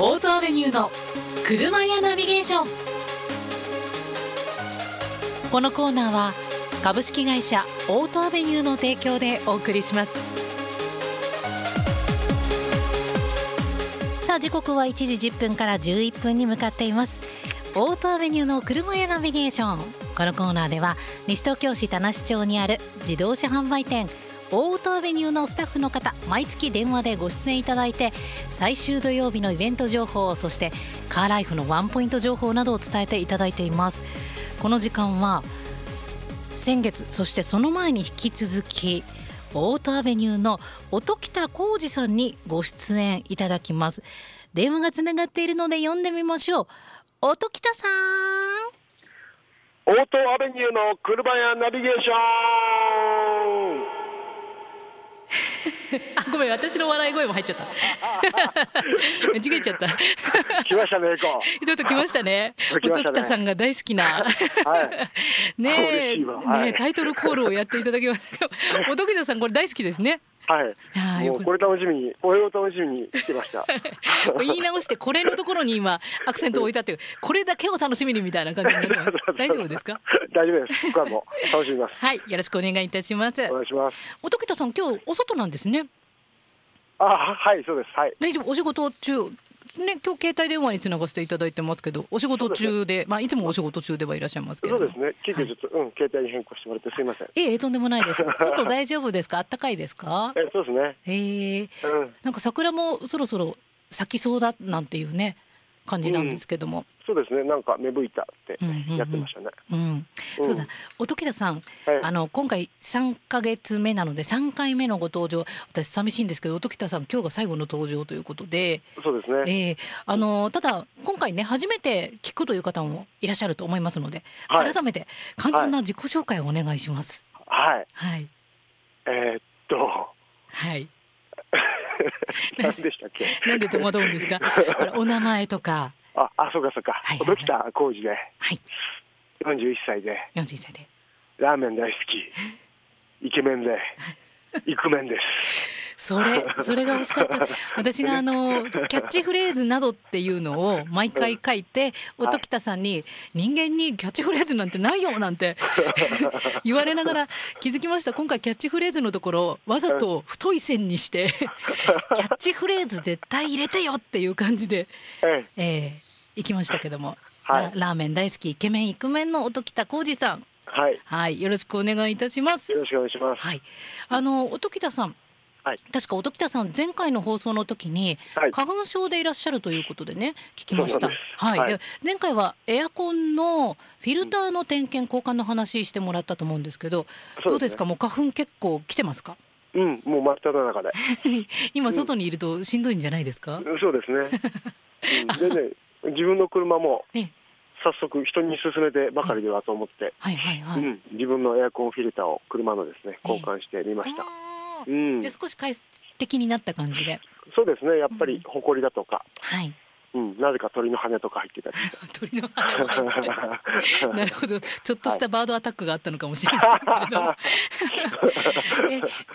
オートアベニューの車屋ナビゲーション。このコーナーは株式会社オートアベニューの提供でお送りします。さあ時刻は1時1分から11分に向かっています。オートアベニューの車屋ナビゲーション。このコーナーでは西東京市田無町にある自動車販売店オートアベニューのスタッフの方毎月電話でご出演いただいて最終土曜日のイベント情報そしてカーライフのワンポイント情報などを伝えていただいています。この時間は先月そしてその前に引き続きオートアベニューの音北浩二さんにご出演いただきます。電話がつながっているので呼んでみましょう。音北さん。オートアベニューの車やナビゲーション。あごめん私の笑い声も入っちゃった。間違えちゃった。来ましたねこちょっと来ましたね。音北さんが大好きな、はい、ねえ、はい、ねタイトルコールをやっていただきました音北さんこれ大好きですね。はい。もうこれ楽しみに、これを楽しみにしてました。言い直してこれのところに今アクセントを置いたってこれだけを楽しみにみたいな感じになって大丈夫ですか？大丈夫です。僕はもう楽しみます。はい、よろしくお願いいたします。お願いします。音北さん今日お外なんですね。あ、はい、そうです。はい。大丈夫、お仕事中。ね、今日携帯電話につながせていただいてますけど、お仕事中で、まあいつもお仕事中ではいらっしゃいますけど。そうですね。急遽ちょっと、はい、うん、携帯に変更してもらってすいません。ええ、とんでもないです。外大丈夫ですか？暖かいですか？え、そうですね。ええーうん、なんか桜もそろそろ咲きそうだなんていうね。感じなんですけども、うん、そうですね。なんか芽吹いたってやってましたね、うん、うん。うん、そうだ。音喜多さん、はい、あの今回3か月目なので3回目のご登場。私寂しいんですけど音喜多さん今日が最後の登場ということで。そうですね、えー、あのただ今回ね初めて聞くという方もいらっしゃると思いますので、はい、改めて簡単な自己紹介をお願いします。はい、はい、えー、っと。はい 何でしたっけ？なんで戸惑うんですか？お名前とか。あ、あ、そうかそうか。はい音喜多浩二で。はい。四十一歳で。四十一歳で。ラーメン大好き。イケメンで。イクメンです。それそれが欲しかった。私があのキャッチフレーズなどっていうのを毎回書いて音喜多さんに「人間にキャッチフレーズなんてないよ」なんて 言われながら気づきました。今回キャッチフレーズのところわざと太い線にして キャッチフレーズ絶対入れてよっていう感じで、ええ。ー、行きましたけども、はい、ラーメン大好きイケメンイクメンの音喜多浩二さんはい、はい、よろしくお願いいたします。よろしくお願いします。はい、あの音喜多さん、はい、確か音喜多さん前回の放送の時に、はい、花粉症でいらっしゃるということでね聞きました。はい、はい、で前回はエアコンのフィルターの点検交換の話してもらったと思うんですけど、うん、どうですか？もう花粉結構来てますか？うん、もう真っ只中で。今外にいるとしんどいんじゃないですか？うん、そうですね。うん、でね、自分の車も。ええ早速人に勧めてばかりではと思って、はい。はい。はい、うん、自分のエアコンフィルターを車のですね交換してみました。えー、うん、じゃあ少し快適になった感じで。そうですね。やっぱり埃だとか、はい。うん、なぜか鳥の羽とか入ってたり 鳥の羽 なるほど。ちょっとしたバードアタックがあったのかもしれませんけれども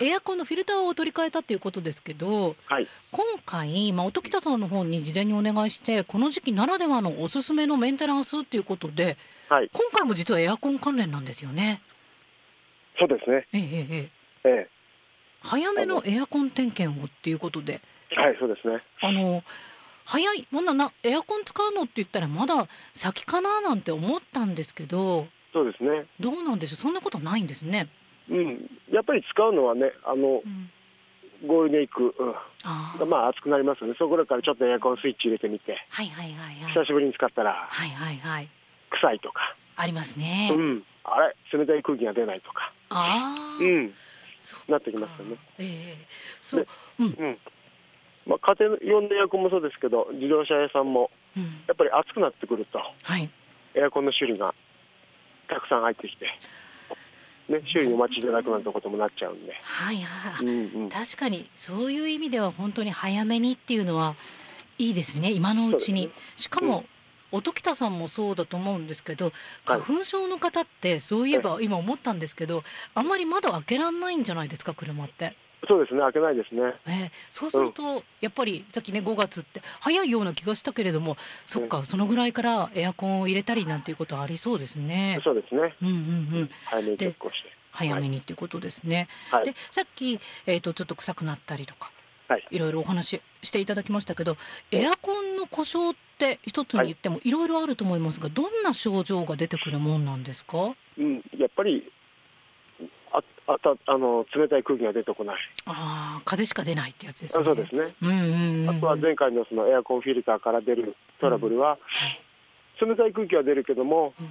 えエアコンのフィルターを取り替えたっていうことですけど、はい、今回、まあ、音喜多さんの方に事前にお願いしてこの時期ならではのおすすめのメンテナンスっていうことで、はい、今回も実はエアコン関連なんですよね。そうですね。ええええええ、早めの。エアコン点検をっていうことで。はい、そうですね。あの早い。もんななエアコン使うのって言ったらまだ先かななんて思ったんですけど。そうですね。どうなんでしょうそんなことないんですね。うん、やっぱり使うのはねあの、うん、ゴールデンウィーク、うん、あまあ暑くなりますよね。そこらからちょっとエアコンスイッチ入れてみて、はいはいはいはい。久しぶりに使ったらはいはいはい。臭いとか、ありますね。うん、あれ？冷たい空気が出ないとか、ああ、うん、そうなってきますよね。ええ。そう、うん。うんまあ、家庭用のエアコンもそうですけど自動車屋さんもうん、やっぱり暑くなってくるとはい。エアコンの修理がたくさん入ってきて、ね、修理お待ちいただくなんてこともなっちゃうんで、はいはい、うんうん、確かにそういう意味では本当に早めにっていうのはいいですね今のうちに、そうですしかも、音喜多さんもそうだと思うんですけど花粉症の方ってそういえば今思ったんですけどあんまり窓開けらんないんじゃないですか車って。そうですね、開けないですね。えーそうすると、やっぱりさっきね5月って早いような気がしたけれどもそっか、そのぐらいからエアコンを入れたりなんていうことありそうですね。そうですね。うんうんうん早めにチェックをして。早めにっていうことですね。はいでさっき、えー、とちょっと臭くなったりとか、はいいろいろお話ししていただきましたけどエアコンの故障って一つに言ってもいろいろあると思いますがどんな症状が出てくるもんなんですか？うん、やっぱり。あ、あた、あの、冷たい空気が出てこない。あー風しか出ないってやつですね。あそうですね。うんうんうん、あとは前回のそのエアコンフィルターから出るトラブルは、はい。冷たい空気は出るけども、うん。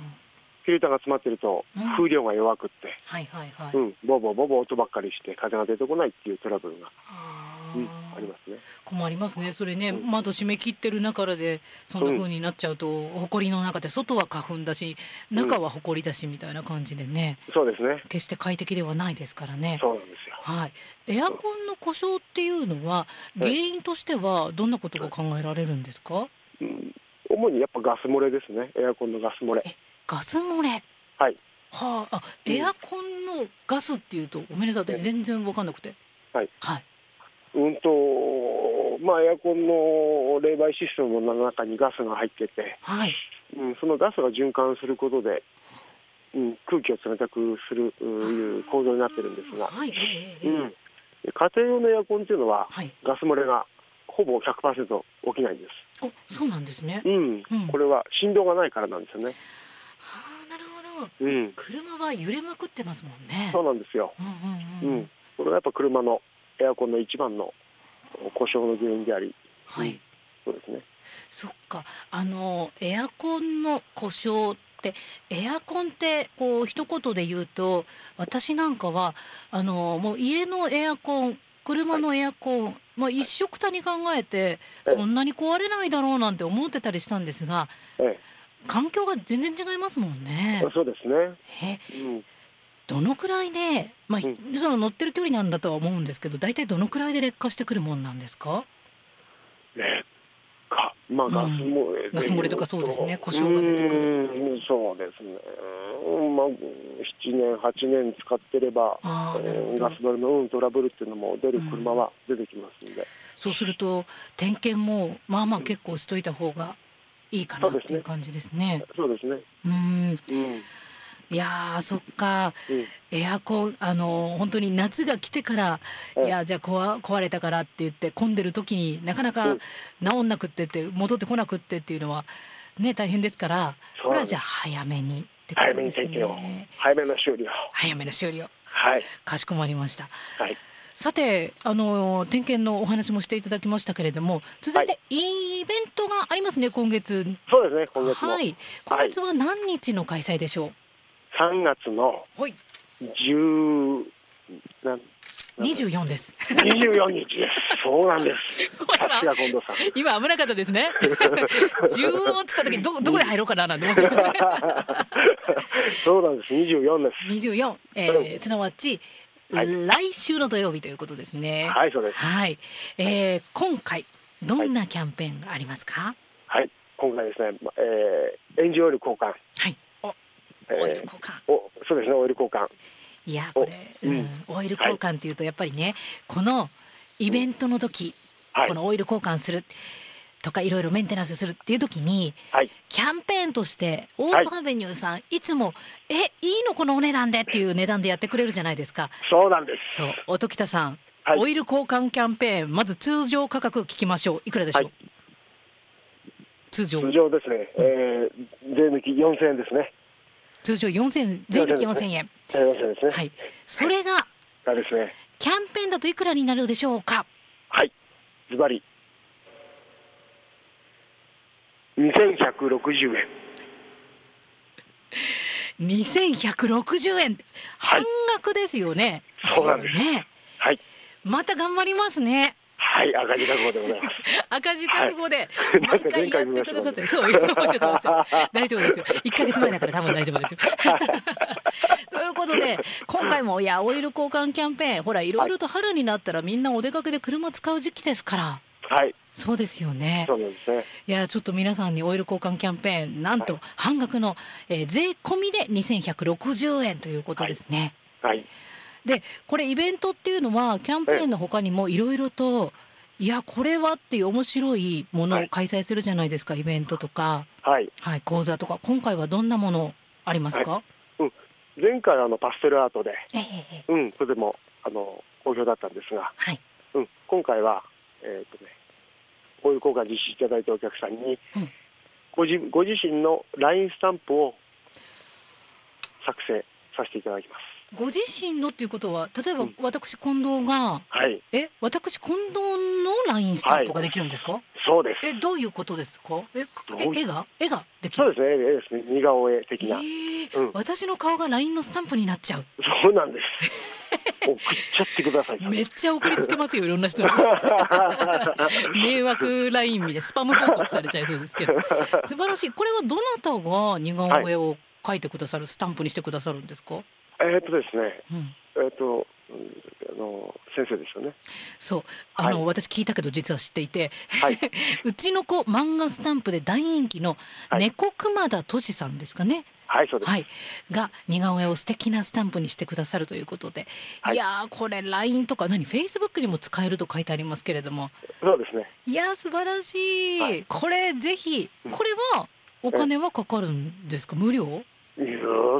フィルターが詰まってるとうん。風量が弱くって、はいはいはい。うん、ボボボボ音ばっかりして風が出てこないっていうトラブルが、あうん、ーありますね。困りますねそれねうん窓閉め切ってる中でそんな風になっちゃうと、埃の中で外は花粉だし中は埃だしみたいな感じでねそうですね。決して快適ではないですからね。そうなんですよ。はい、エアコンの故障っていうのは原因としてはどんなことが考えられるんですか？うん、主にやっぱガス漏れですね。エアコンのガス漏れ。ガス漏れ？はい。はあ、あうんエアコンのガスっていうとごめんなさい私全然わかんなくてはい。はいうんと、まあエアコンの冷媒システムの中にガスが入ってて、はい。うん、そのガスが循環することで、うん、空気を冷たくするういう構造になってるんですが、はい。うん、家庭用のエアコンっていうのははい。ガス漏れがほぼ100%起きないんです。おそうなんですね、うん。うん、これは振動がないからなんですよね。はあなるほど。うん、車は揺れまくってますもんね。そうなんですよ。うんうんうん、うん、これがやっぱ車のエアコンの一番の故障の原因であり、はいそうですね。そっかあのエアコンの故障ってエアコンってこう一言で言うと私なんかはあのもう家のエアコン車のエアコン、まあ、一緒くたに考えてええそんなに壊れないだろうなんて思ってたりしたんですがえ環境が全然違いますもんねえ、。そうですね。えうん、どのくらいで、まあ、ひうその乗ってる距離なんだとは思うんですけど大体どのくらいで劣化してくるもんなんですか？劣化、まあうん。ガス漏れ、ガス漏れとかそうですね。故障が出てくる。うん、そうですね。うんまあ七年八年使ってれば、ガス漏れのうんトラブルっていうのも出る車は出てきますんで、そうすると点検もまあまあ結構しといた方がいいかなっていう感じですね。そうですね。うん。うん、いやーそっか。うん、エアコンあの本当に夏が来てからええいやじゃあ壊壊れたからって言って混んでる時になかなかうん。治んなくってって戻ってこなくってっていうのはね大変ですからこれはじゃあ早めにってことですね。早めの修理を。早めの終了はい、かしこまりました。はい。さてあの点検のお話もしていただきましたけれども続いてイベントがありますね今月。そうですね。今月も。はい。今月は何日の開催でしょ三月のうはい。十なん24です。二十四日です。そうなんです。さすが近藤さん。今危なかったですね。10をつった時どどこで入ろうかななんて思ってました そうなんです。二十四です。24、えー、すなわち、はい。来週の土曜日ということですね。はい、そうです。はい、えー、今回どんなキャンペーンがありますか？はい、今回ですね、まえー、エンジンオイル交換、オイル交換。おそうですね、オイル交換、いやこれ、おうん。オイル交換っていうとやっぱりね、このイベントの時、はい。このオイル交換するとかいろいろメンテナンスするっていう時にはい、キャンペーンとしてオートアベニューさん、い、つも「えいいのこのお値段で」っていう値段でやってくれるじゃないですか。そうなんです。そう音喜多さん、はい。オイル交換キャンペーンまず通常価格聞きましょう。いくらでしょう、はい。通常通常ですね、えー、税抜き四千円ですね。通常4000税抜き4000円四千円。ですね。はい。それががですね、キャンペーンだといくらになるでしょうか？はい、ズバリ。二千百六十円。2160円半額ですよね、そうなんです。ね。はい、また頑張りますねはい、赤字覚悟でございます。赤字覚悟ではい。毎回やってくださって、そう言いました言いました大丈夫ですよ。1ヶ月前だから多分大丈夫ですよ。ということで今回もいやオイル交換キャンペーンほらいろいろと春になったらみんなお出かけで車使う時期ですから。はい、そうですよね。そうですね。いやちょっと皆さんにオイル交換キャンペーンなんと半額の、えー税込みで2160円ということですね。はい、でこれイベントっていうのはキャンペーンの他にもいろいろといやこれはっていう面白いものを開催するじゃないですか、イベントとか、はい。はい、講座とか。今回はどんなものありますか、前回あのパステルアートで、ええええうん、それでもあの好評だったんですが、はい。うん、今回は、えーとね、こういう効果実施いただいたお客さんに、うん。ご自ご自身の LINE スタンプを作成させていただきます。ご自身のっていうことは例えばうん。私近藤がはい、え私近藤の LINE スタンプができるんですか、そうです。えどういうことですか？ええ絵が？絵ができる？そうですね、絵ですね、似顔絵的な。えーうん。私の顔が LINE のスタンプになっちゃう。そうなんです。送っちゃってください。めっちゃ送りつけますよいろんな人に。迷惑 LINE 見でスパム報告されちゃいそうですけど。素晴らしい。これはどなたが似顔絵を描いてくださる、スタンプにしてくださるんですか、えーっとですね、うん、えーっと、うんあの先生ですよね。そう。あの、はい。私聞いたけど実は知っていてはい、うちの子漫画スタンプで大人気のはい。猫熊田俊さんですかね、はい、そうです。はい、が似顔絵を素敵なスタンプにしてくださるということで、はい。い、やーこれ LINE とか何 Facebook にも使えると書いてありますけれども。そうですね。いやー素晴らしい、はい。これぜひこれはお金はかかるんですか？無料？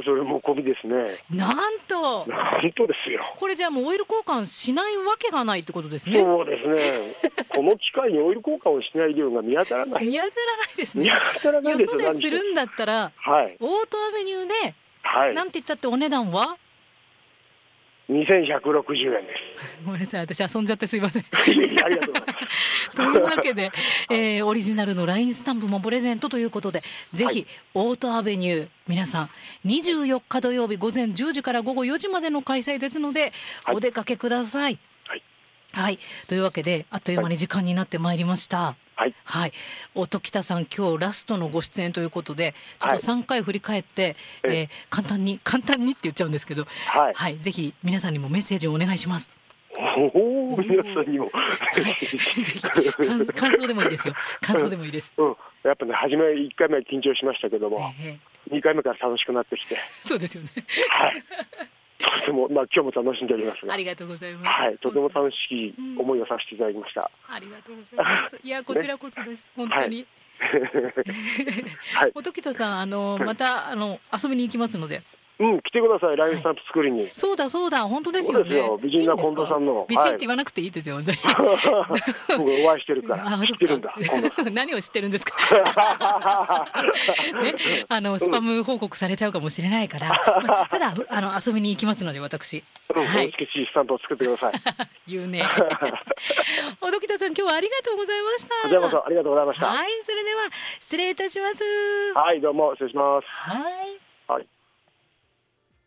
それも込みですね。なんとなんとですよ。これじゃあもうオイル交換しないわけがないってことですねそうですね。この機会にオイル交換をしない量が見当たらない。見当たらないです見ね当たらないよそですよ。でするんだったらはい。オートアベニューではい。なんて言ったってお値段は二千百六十円で ごめんなさい私遊んじゃってすいませんありがとうございます。というわけで、えーオリジナルの LINE スタンプもプレゼントということでぜひ、はいオートアベニュー皆さん24日土曜日午前10時から午後4時までの開催ですので、はいお出かけください。はい。はい、というわけであっという間に時間になってまいりました。はい。はい、音北さん今日ラストのご出演ということでちょっと3回振り返って、えええー簡単に簡単にって言っちゃうんですけど、はい。はい、ぜひ皆さんにもメッセージをお願いします。おお、皆さんにも。はい、感感想でもいいですよ。感想でもいいです。うん。やっぱね、初め一回目は緊張しましたけども、ええ二回目から楽しくなってきて、そうですよね。はい。とても、まあ、今日も楽しんでおりますがあ。りがとうございます。はい、とても楽しい思いをさせていただきました。ありがとうございます。いや、こちらこそです。本当に。はい、音喜多さん、あの、また、あの、遊びに行きますので。うん、来てください、ラインスタンプ作りに。そうだ、そうだ、本当ですよね。そうですよ美人な近藤さんの美人っはいて言わなくていいですよ。本当に 僕お会いしてるから、知ってるんだ。何を知ってるんですか？ん。ね、あの、スパム報告されちゃうかもしれないから。まあただ、あの、遊びに行きますので、私。うん、はい美しいスタンプを作ってください。言うね。音喜多さん、今日はありがとうございました。こちらこそありがとうございました。はい、それでは失礼いたします。はい、どうも失礼します。はい。はい。